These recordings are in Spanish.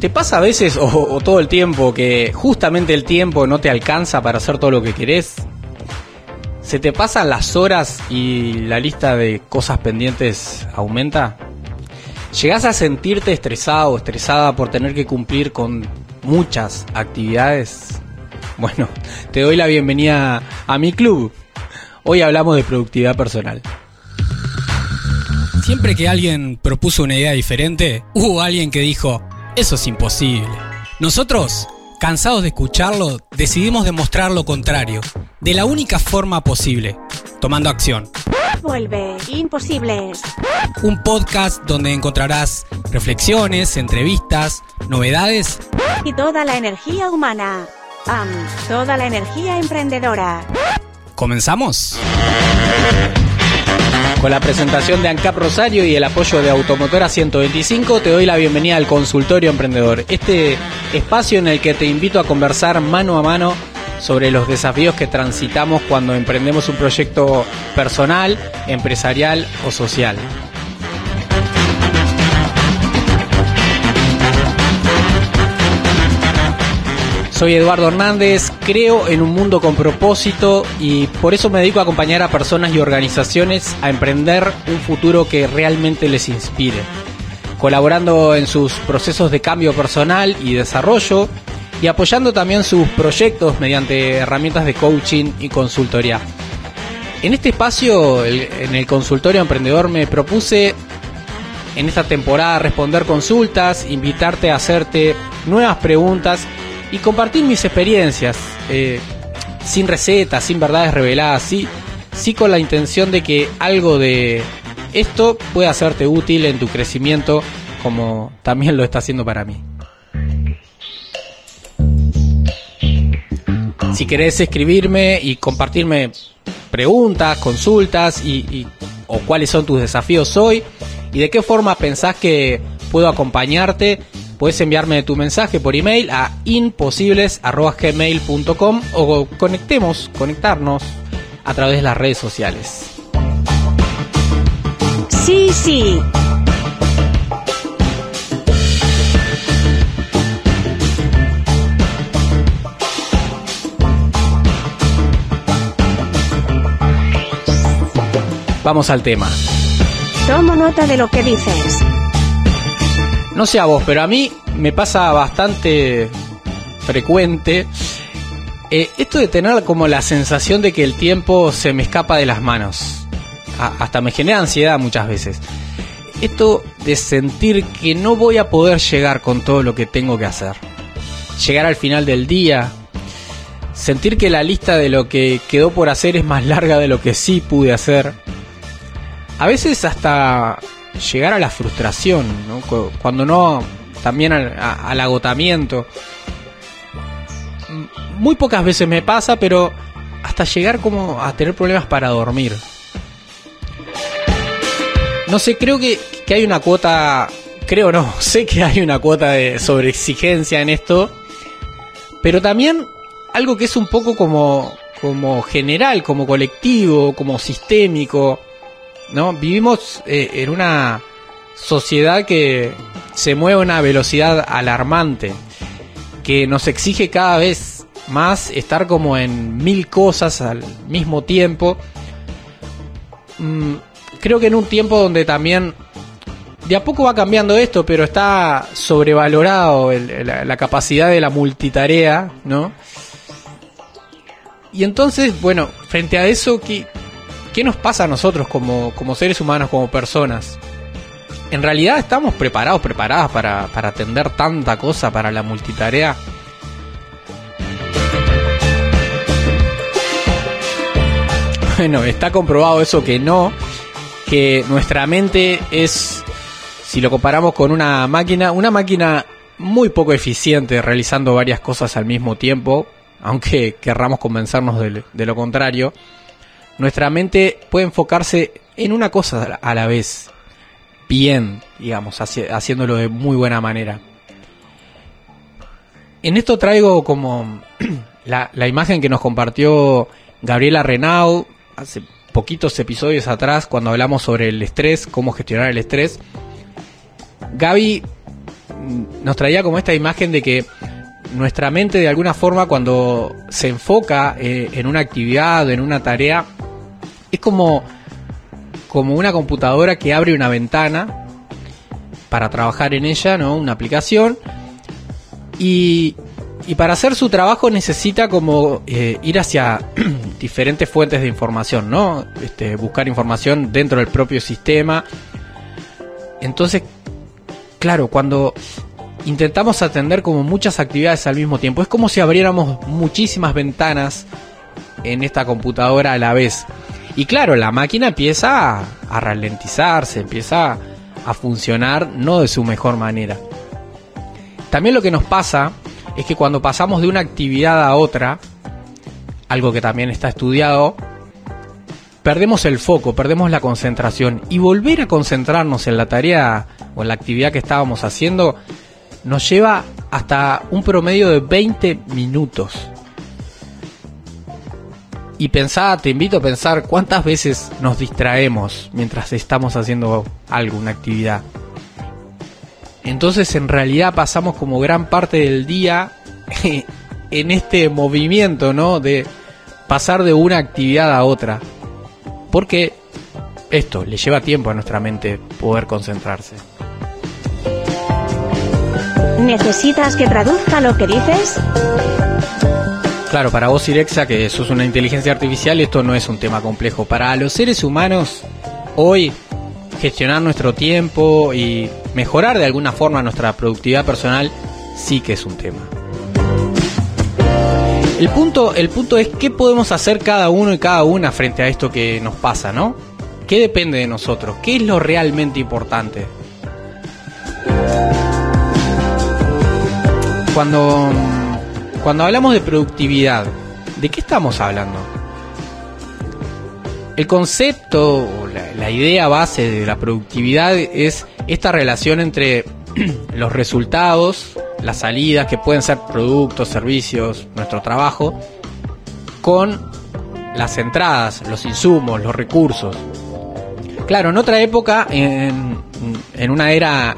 ¿Te pasa a veces o, todo el tiempo que justamente el tiempo no te alcanza para hacer todo lo que querés? ¿Se te pasan las horas y la lista de cosas pendientes aumenta? ¿Llegás a sentirte estresado o estresada por tener que cumplir con muchas actividades? Bueno, te doy la bienvenida a mi club. Hoy hablamos de productividad personal. Siempre que alguien propuso una idea diferente, hubo alguien que dijo, eso es imposible. Nosotros, cansados de escucharlo, decidimos demostrar lo contrario, de la única forma posible, tomando acción. Vuelve, imposibles. Un podcast donde encontrarás reflexiones, entrevistas, novedades y toda la energía humana. toda la energía emprendedora. ¿Comenzamos? Con la presentación de ANCAP Rosario y el apoyo de Automotora 125, te doy la bienvenida al Consultorio Emprendedor, este espacio en el que te invito a conversar mano a mano sobre los desafíos que transitamos cuando emprendemos un proyecto personal, empresarial o social. Soy Eduardo Hernández, creo en un mundo con propósito y por eso me dedico a acompañar a personas y organizaciones a emprender un futuro que realmente les inspire, colaborando en sus procesos de cambio personal y desarrollo y apoyando también sus proyectos mediante herramientas de coaching y consultoría. En este espacio, en el consultorio emprendedor, me propuse en esta temporada responder consultas, invitarte a hacerte nuevas preguntas y compartir mis experiencias, eh, sin recetas, sin verdades reveladas, sí, sí con la intención de que algo de esto pueda hacerte útil en tu crecimiento, como también lo está haciendo para mí. Si querés escribirme y compartirme preguntas, consultas y, o cuáles son tus desafíos hoy y de qué forma pensás que puedo acompañarte, Puedes enviarme tu mensaje por email a imposibles.gmail.com o conectemos, conectarnos a través de las redes sociales. Sí, sí. Vamos al tema. Tomo nota de lo que dices. No sé a vos, pero a mí me pasa bastante frecuente eh, esto de tener como la sensación de que el tiempo se me escapa de las manos. hasta me genera ansiedad muchas veces. Esto de sentir que no voy a poder llegar con todo lo que tengo que hacer. Llegar al final del día. Sentir que la lista de lo que quedó por hacer es más larga de lo que sí pude hacer. A veces hasta llegar a la frustración, cuando no, también al, agotamiento. Muy pocas veces me pasa, pero hasta llegar como a tener problemas para dormir. No sé, creo que, que hay una cuota, creo no, sé que hay una cuota de sobreexigencia en esto, pero también algo que es un poco como, como general, como colectivo, como sistémico ¿no? Vivimos eh, en una sociedad que se mueve a una velocidad alarmante, que nos exige cada vez más estar como en mil cosas al mismo tiempo. Mm, creo que en un tiempo donde también de a poco va cambiando esto, pero está sobrevalorado la, capacidad de la multitarea, ¿no? Y entonces, bueno, frente a eso, ¿qué, ¿qué nos pasa a nosotros como, seres humanos, como personas? ¿En realidad estamos preparados, preparadas para, para atender tanta cosa para la multitarea? Bueno, está comprobado eso que no, que nuestra mente es, si lo comparamos con una máquina, una máquina muy poco eficiente realizando varias cosas al mismo tiempo, aunque querramos convencernos de lo contrario nuestra mente puede enfocarse en una cosa a la vez, bien, digamos, haciéndolo de muy buena manera. En esto traigo como la, imagen que nos compartió Gabriela Renau hace poquitos episodios atrás cuando hablamos sobre el estrés, cómo gestionar el estrés. Gaby nos traía como esta imagen de que nuestra mente de alguna forma cuando se enfoca eh, en una actividad, en una tarea, es como, como una computadora que abre una ventana para trabajar en ella, ¿no? Una aplicación. Y, y para hacer su trabajo necesita como eh, ir hacia diferentes fuentes de información, ¿no? Este, buscar información dentro del propio sistema. Entonces, claro, cuando intentamos atender como muchas actividades al mismo tiempo. Es como si abriéramos muchísimas ventanas en esta computadora a la vez. Y claro, la máquina empieza a, ralentizarse, empieza a funcionar no de su mejor manera. También lo que nos pasa es que cuando pasamos de una actividad a otra, algo que también está estudiado, perdemos el foco, perdemos la concentración y volver a concentrarnos en la tarea o en la actividad que estábamos haciendo nos lleva hasta un promedio de 20 minutos. Y pensá, te invito a pensar cuántas veces nos distraemos mientras estamos haciendo algo, una actividad. Entonces en realidad pasamos como gran parte del día en este movimiento, ¿no? De pasar de una actividad a otra. Porque esto le lleva tiempo a nuestra mente poder concentrarse. ¿Necesitas que traduzca lo que dices? Claro, para vos Irexa, que sos una inteligencia artificial, esto no es un tema complejo. Para los seres humanos, hoy, gestionar nuestro tiempo y mejorar de alguna forma nuestra productividad personal, sí que es un tema. El punto, el punto es qué podemos hacer cada uno y cada una frente a esto que nos pasa, ¿no? ¿Qué depende de nosotros? ¿Qué es lo realmente importante? cuando, cuando hablamos de productividad, ¿de qué estamos hablando? El concepto o la, idea base de la productividad es esta relación entre los resultados, las salidas, que pueden ser productos, servicios, nuestro trabajo, con las entradas, los insumos, los recursos. Claro, en otra época, en, en una era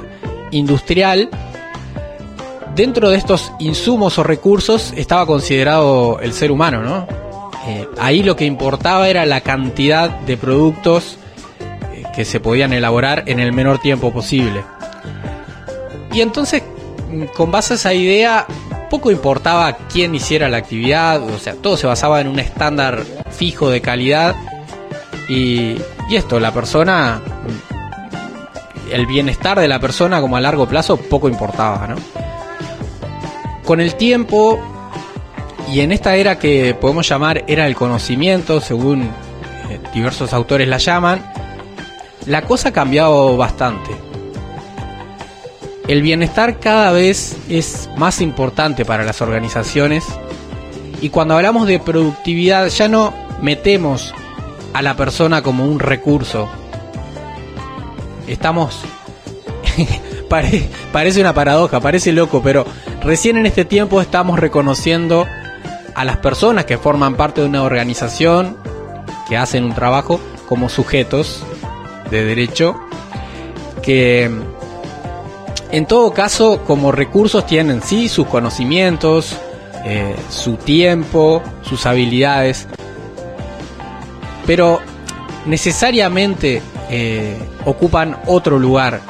industrial, dentro de estos insumos o recursos estaba considerado el ser humano, ¿no? Eh, ahí lo que importaba era la cantidad de productos eh, que se podían elaborar en el menor tiempo posible. Y entonces, mm, con base a esa idea, poco importaba quién hiciera la actividad, o sea, todo se basaba en un estándar fijo de calidad. Y, y esto, la persona, mm, el bienestar de la persona como a largo plazo poco importaba, ¿no? Con el tiempo y en esta era que podemos llamar era del conocimiento, según eh, diversos autores la llaman, la cosa ha cambiado bastante. El bienestar cada vez es más importante para las organizaciones y cuando hablamos de productividad ya no metemos a la persona como un recurso. Estamos... parece una paradoja, parece loco, pero Recién en este tiempo estamos reconociendo a las personas que forman parte de una organización, que hacen un trabajo, como sujetos de derecho, que en todo caso como recursos tienen sí sus conocimientos, eh, su tiempo, sus habilidades, pero necesariamente eh, ocupan otro lugar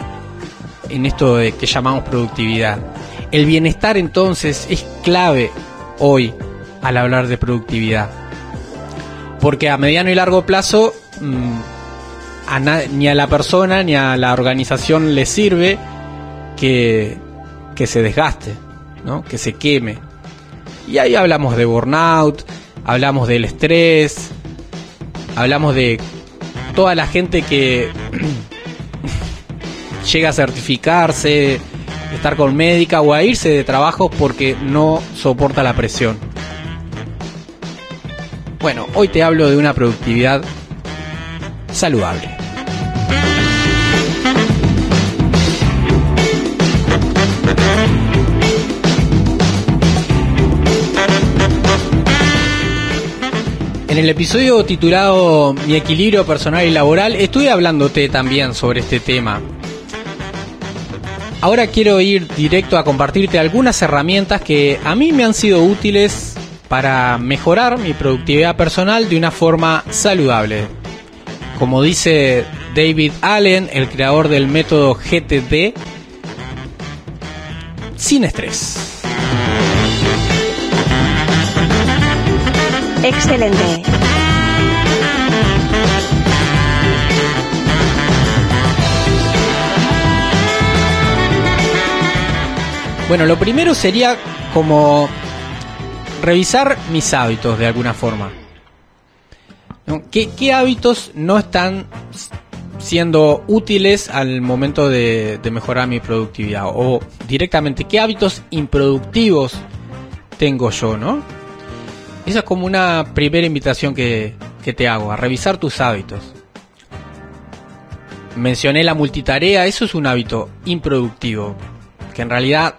en esto de que llamamos productividad. El bienestar entonces es clave hoy al hablar de productividad. Porque a mediano y largo plazo mm, ni a la persona ni a la organización le sirve que, que se desgaste, ¿no? que se queme. Y ahí hablamos de burnout, hablamos del estrés, hablamos de toda la gente que llega a certificarse, estar con médica o a irse de trabajo porque no soporta la presión. Bueno, hoy te hablo de una productividad saludable. En el episodio titulado Mi equilibrio personal y laboral estuve hablándote también sobre este tema ahora quiero ir directo a compartirte algunas herramientas que a mí me han sido útiles para mejorar mi productividad personal de una forma saludable. Como dice David Allen, el creador del método GTD, sin estrés. Excelente. Bueno, lo primero sería como revisar mis hábitos de alguna forma. ¿Qué, qué hábitos no están siendo útiles al momento de, mejorar mi productividad? O directamente, ¿qué hábitos improductivos tengo yo, no? Esa es como una primera invitación que te hago, a revisar tus hábitos. Mencioné la multitarea, eso es un hábito improductivo, que en realidad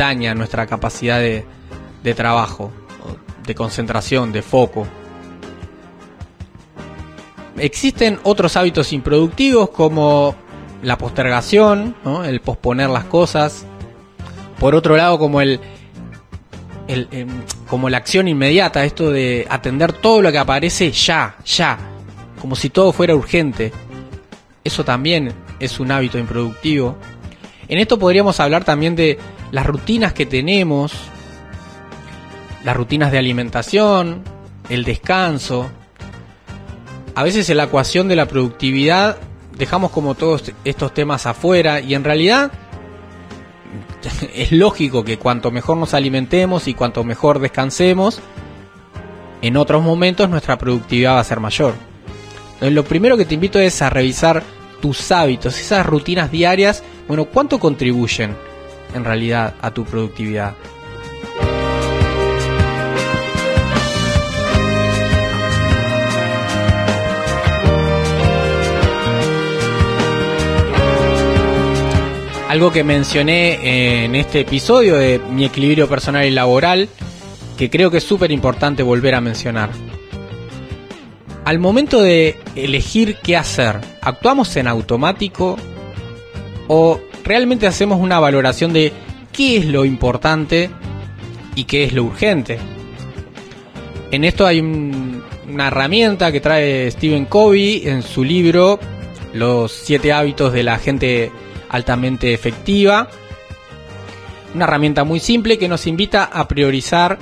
daña nuestra capacidad de, trabajo, de concentración, de foco. Existen otros hábitos improductivos como la postergación, el posponer las cosas. Por otro lado, como el, el, em, como la acción inmediata, esto de atender todo lo que aparece ya, ya, como si todo fuera urgente. Eso también es un hábito improductivo. En esto podríamos hablar también de las rutinas que tenemos, las rutinas de alimentación, el descanso. A veces en la ecuación de la productividad dejamos como todos estos temas afuera y en realidad es lógico que cuanto mejor nos alimentemos y cuanto mejor descansemos, en otros momentos nuestra productividad va a ser mayor. Entonces, lo primero que te invito es a revisar tus hábitos, esas rutinas diarias, bueno, ¿cuánto contribuyen en realidad a tu productividad? Algo que mencioné en este episodio de mi equilibrio personal y laboral, que creo que es súper importante volver a mencionar. Al momento de elegir qué hacer, ¿actuamos en automático o realmente hacemos una valoración de qué es lo importante y qué es lo urgente? En esto hay un- una herramienta que trae Stephen Covey en su libro Los siete hábitos de la gente altamente efectiva. Una herramienta muy simple que nos invita a priorizar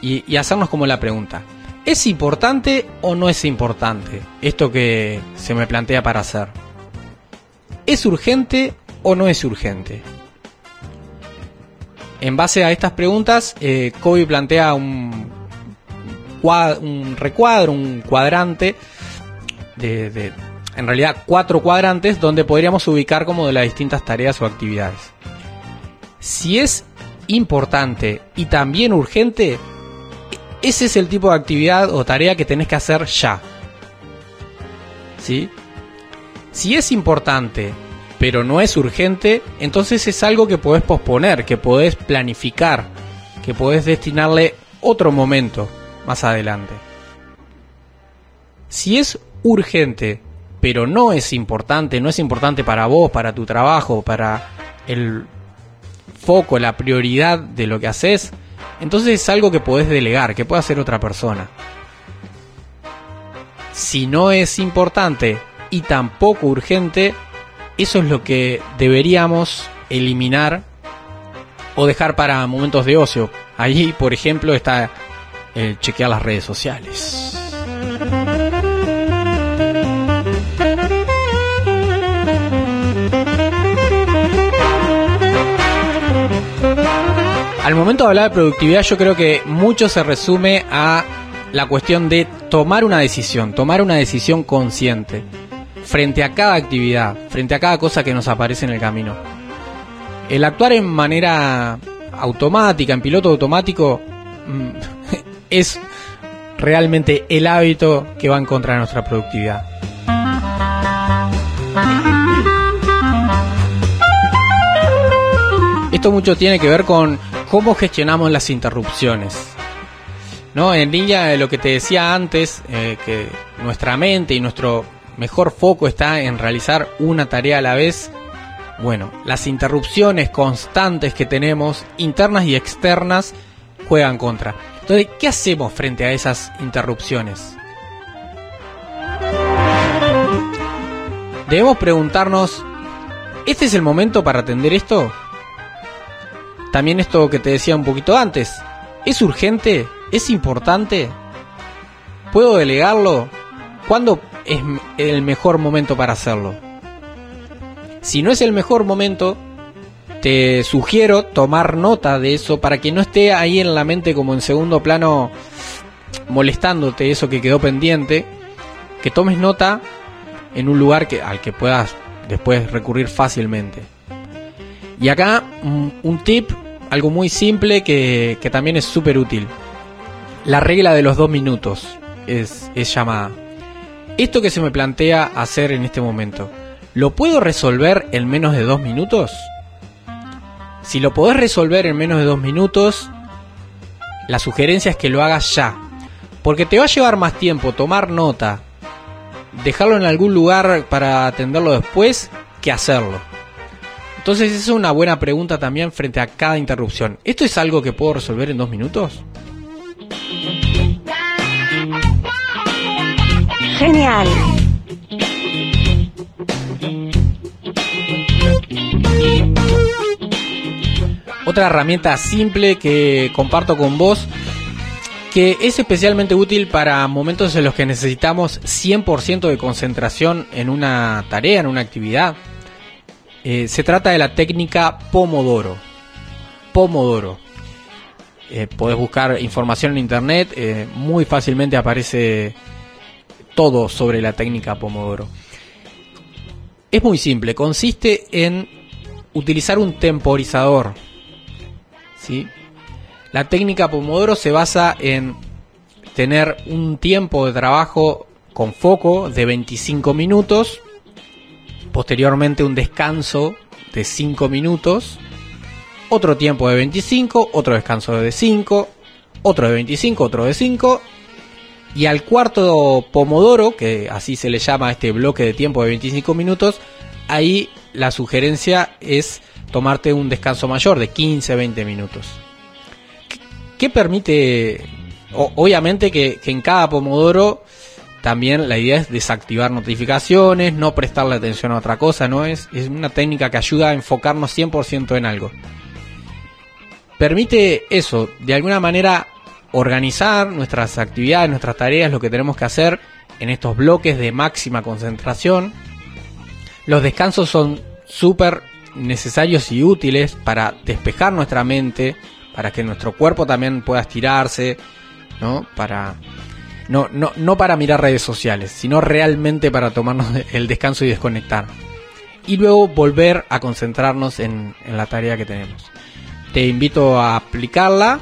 y, y hacernos como la pregunta. ¿Es importante o no es importante esto que se me plantea para hacer? ¿Es urgente o no es urgente? En base a estas preguntas, eh, Kobe plantea un, un recuadro, un cuadrante de, en realidad cuatro cuadrantes donde podríamos ubicar como de las distintas tareas o actividades. Si es importante y también urgente, ese es el tipo de actividad o tarea que tenés que hacer ya. ¿Sí? Si es importante, pero no es urgente, entonces es algo que podés posponer, que podés planificar, que podés destinarle otro momento más adelante. Si es urgente, pero no es importante, no es importante para vos, para tu trabajo, para el foco, la prioridad de lo que haces, entonces es algo que podés delegar, que puede hacer otra persona. Si no es importante y tampoco urgente, eso es lo que deberíamos eliminar o dejar para momentos de ocio. Allí, por ejemplo, está el chequear las redes sociales. Al momento de hablar de productividad, yo creo que mucho se resume a la cuestión de tomar una decisión, tomar una decisión consciente frente a cada actividad, frente a cada cosa que nos aparece en el camino. El actuar en manera automática, en piloto automático, mm, es realmente el hábito que va en contra de nuestra productividad. Esto mucho tiene que ver con cómo gestionamos las interrupciones. ¿No? En línea de lo que te decía antes, eh, que nuestra mente y nuestro mejor foco está en realizar una tarea a la vez, Bueno, las interrupciones constantes que tenemos, internas y externas, juegan contra. Entonces, ¿qué hacemos frente a esas interrupciones? Debemos preguntarnos, ¿este es el momento para atender esto? También esto que te decía un poquito antes, ¿es urgente? ¿Es importante? ¿Puedo delegarlo? ¿Cuándo es el mejor momento para hacerlo? Si no es el mejor momento, te sugiero tomar nota de eso para que no esté ahí en la mente como en segundo plano molestándote eso que quedó pendiente, que tomes nota en un lugar que, al que puedas después recurrir fácilmente. Y acá un tip, algo muy simple que, que también es súper útil. La regla de los dos minutos es, es llamada. Esto que se me plantea hacer en este momento ¿Lo puedo resolver en menos de dos minutos? Si lo podés resolver en menos de dos minutos, la sugerencia es que lo hagas ya. Porque te va a llevar más tiempo tomar nota, dejarlo en algún lugar para atenderlo después, que hacerlo. Entonces es una buena pregunta también frente a cada interrupción. ¿Esto es algo que puedo resolver en dos minutos? Genial. Otra herramienta simple que comparto con vos, que es especialmente útil para momentos en los que necesitamos 100% de concentración en una tarea, en una actividad. Eh, se trata de la técnica Pomodoro. Pomodoro. Eh, podés buscar información en internet, eh, muy fácilmente aparece todo sobre la técnica Pomodoro. Es muy simple, consiste en utilizar un temporizador. ¿sí? La técnica Pomodoro se basa en tener un tiempo de trabajo con foco de 25 minutos, posteriormente un descanso de 5 minutos, otro tiempo de 25, otro descanso de 5, otro de 25, otro de 5, y al cuarto Pomodoro, que así se le llama este bloque de tiempo de 25 minutos, ahí la sugerencia es tomarte un descanso mayor de 15-20 minutos. ¿Qué permite? obviamente que, en cada pomodoro también la idea es desactivar notificaciones, no prestarle atención a otra cosa, ¿no? Es, es una técnica que ayuda a enfocarnos 100% en algo. Permite eso, de alguna manera organizar nuestras actividades, nuestras tareas, lo que tenemos que hacer en estos bloques de máxima concentración. Los descansos son súper necesarios y útiles para despejar nuestra mente, para que nuestro cuerpo también pueda estirarse, ¿no? Para no, no, no para mirar redes sociales, sino realmente para tomarnos el descanso y desconectar. Y luego volver a concentrarnos en, en la tarea que tenemos. Te invito a aplicarla,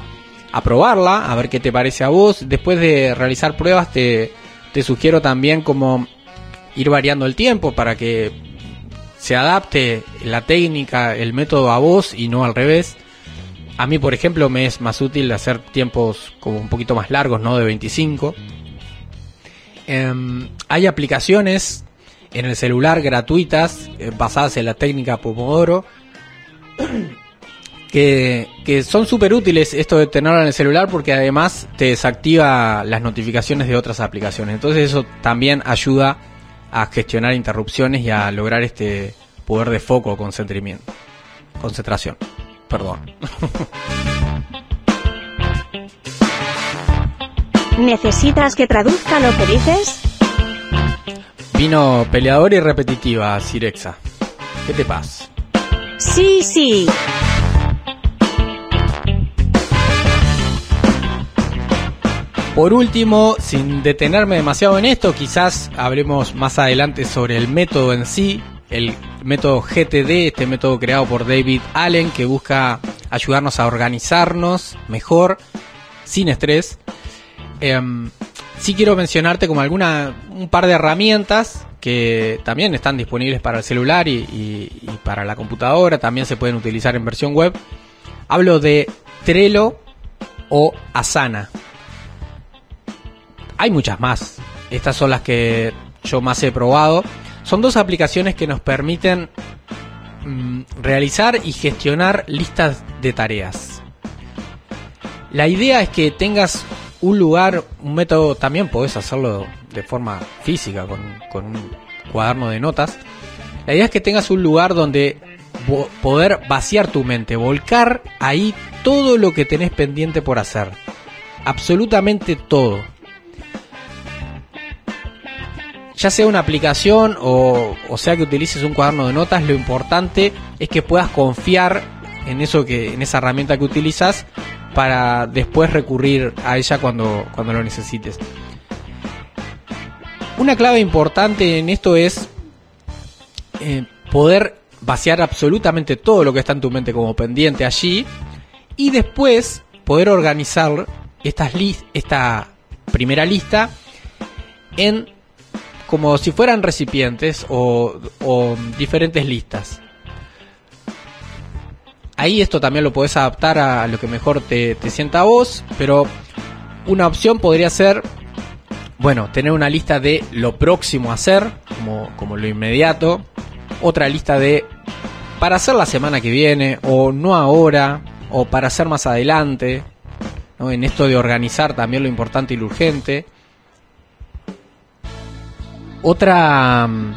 a probarla, a ver qué te parece a vos. Después de realizar pruebas te, te sugiero también como ir variando el tiempo para que se adapte la técnica, el método a vos y no al revés. A mí, por ejemplo, me es más útil hacer tiempos como un poquito más largos, no de 25. Em, hay aplicaciones en el celular gratuitas eh, basadas en la técnica Pomodoro que, que son súper útiles esto de tenerlo en el celular porque además te desactiva las notificaciones de otras aplicaciones. Entonces eso también ayuda a gestionar interrupciones y a lograr este poder de foco o concentramiento. Concentración. Perdón. ¿Necesitas que traduzca lo que dices? Vino peleador y repetitiva, Sirexa. ¿Qué te pasa? Sí, sí. Por último, sin detenerme demasiado en esto, quizás hablemos más adelante sobre el método en sí, el método GTD, este método creado por David Allen que busca ayudarnos a organizarnos mejor, sin estrés. Em, sí quiero mencionarte como alguna, un par de herramientas que también están disponibles para el celular y, y para la computadora, también se pueden utilizar en versión web. Hablo de Trello o Asana hay muchas más. Estas son las que yo más he probado. Son dos aplicaciones que nos permiten mm, realizar y gestionar listas de tareas. La idea es que tengas un lugar, un método, también podés hacerlo de forma física con, con un cuaderno de notas. La idea es que tengas un lugar donde poder vaciar tu mente, volcar ahí todo lo que tenés pendiente por hacer. Absolutamente todo. Ya sea una aplicación o, sea que utilices un cuaderno de notas, lo importante es que puedas confiar en eso que, en esa herramienta que utilizas para después recurrir a ella cuando, cuando lo necesites. Una clave importante en esto es eh, poder vaciar absolutamente todo lo que está en tu mente como pendiente allí y después poder organizar estas esta primera lista en como si fueran recipientes o, diferentes listas. Ahí esto también lo puedes adaptar a lo que mejor te, sienta a vos, pero una opción podría ser bueno, tener una lista de lo próximo a hacer, como, como lo inmediato. Otra lista de para hacer la semana que viene, o no ahora, o para hacer más adelante. En esto de organizar también lo importante y lo urgente. Otra. Mm,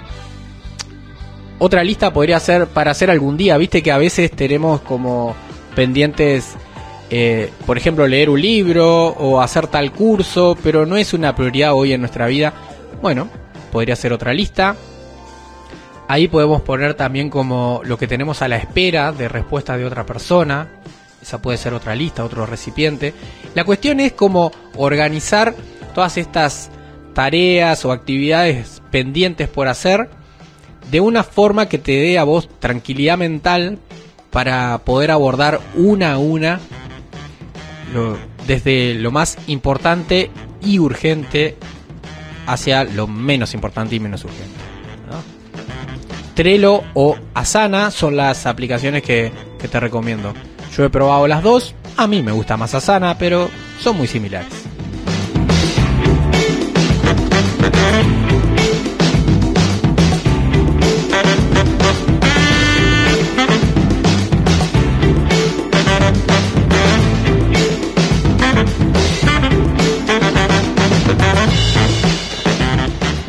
otra lista podría ser para hacer algún día. Viste que a veces tenemos como pendientes eh, por ejemplo, leer un libro o hacer tal curso, pero no es una prioridad hoy en nuestra vida. Bueno, podría ser otra lista. Ahí podemos poner también como lo que tenemos a la espera de respuesta de otra persona. Esa puede ser otra lista, otro recipiente. La cuestión es cómo organizar todas estas tareas o actividades pendientes por hacer de una forma que te dé a vos tranquilidad mental para poder abordar una a una desde lo más importante y urgente hacia lo menos importante y menos urgente. Trello o Asana son las aplicaciones que, que te recomiendo. Yo he probado las dos, a mí me gusta más Asana, pero son muy similares.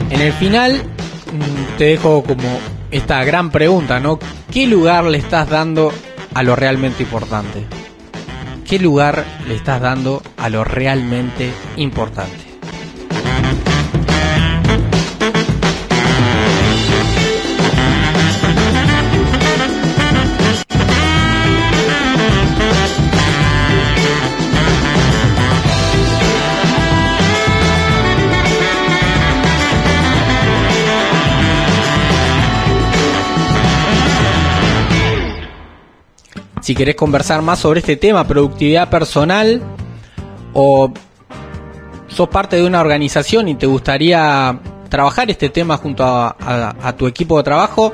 En el final mm, te dejo como esta gran pregunta, ¿no? ¿Qué lugar le estás dando a lo realmente importante? ¿Qué lugar le estás dando a lo realmente importante? Si querés conversar más sobre este tema, productividad personal, o sos parte de una organización y te gustaría trabajar este tema junto a, tu equipo de trabajo,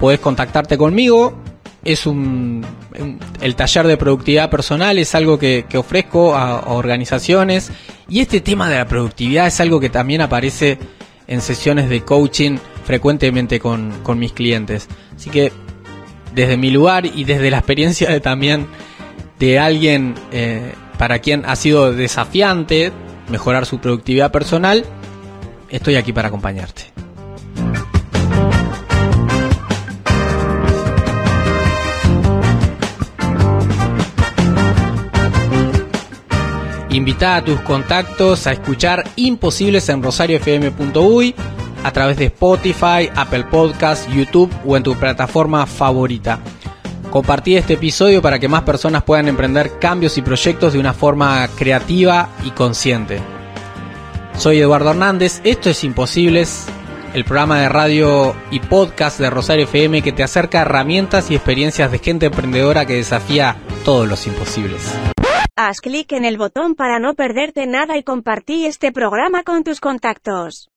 podés contactarte conmigo. Es un, el taller de productividad personal es algo que, ofrezco a, organizaciones y este tema de la productividad es algo que también aparece en sesiones de coaching frecuentemente con, con mis clientes. Así que desde mi lugar y desde la experiencia de, también de alguien eh, para quien ha sido desafiante mejorar su productividad personal, estoy aquí para acompañarte. Invita a tus contactos a escuchar Imposibles en rosariofm.uy a través de Spotify, Apple Podcasts, YouTube o en tu plataforma favorita. Compartí este episodio para que más personas puedan emprender cambios y proyectos de una forma creativa y consciente. Soy Eduardo Hernández, esto es Imposibles, el programa de radio y podcast de Rosario FM que te acerca herramientas y experiencias de gente emprendedora que desafía todos los imposibles. Haz clic en el botón para no perderte nada y compartí este programa con tus contactos.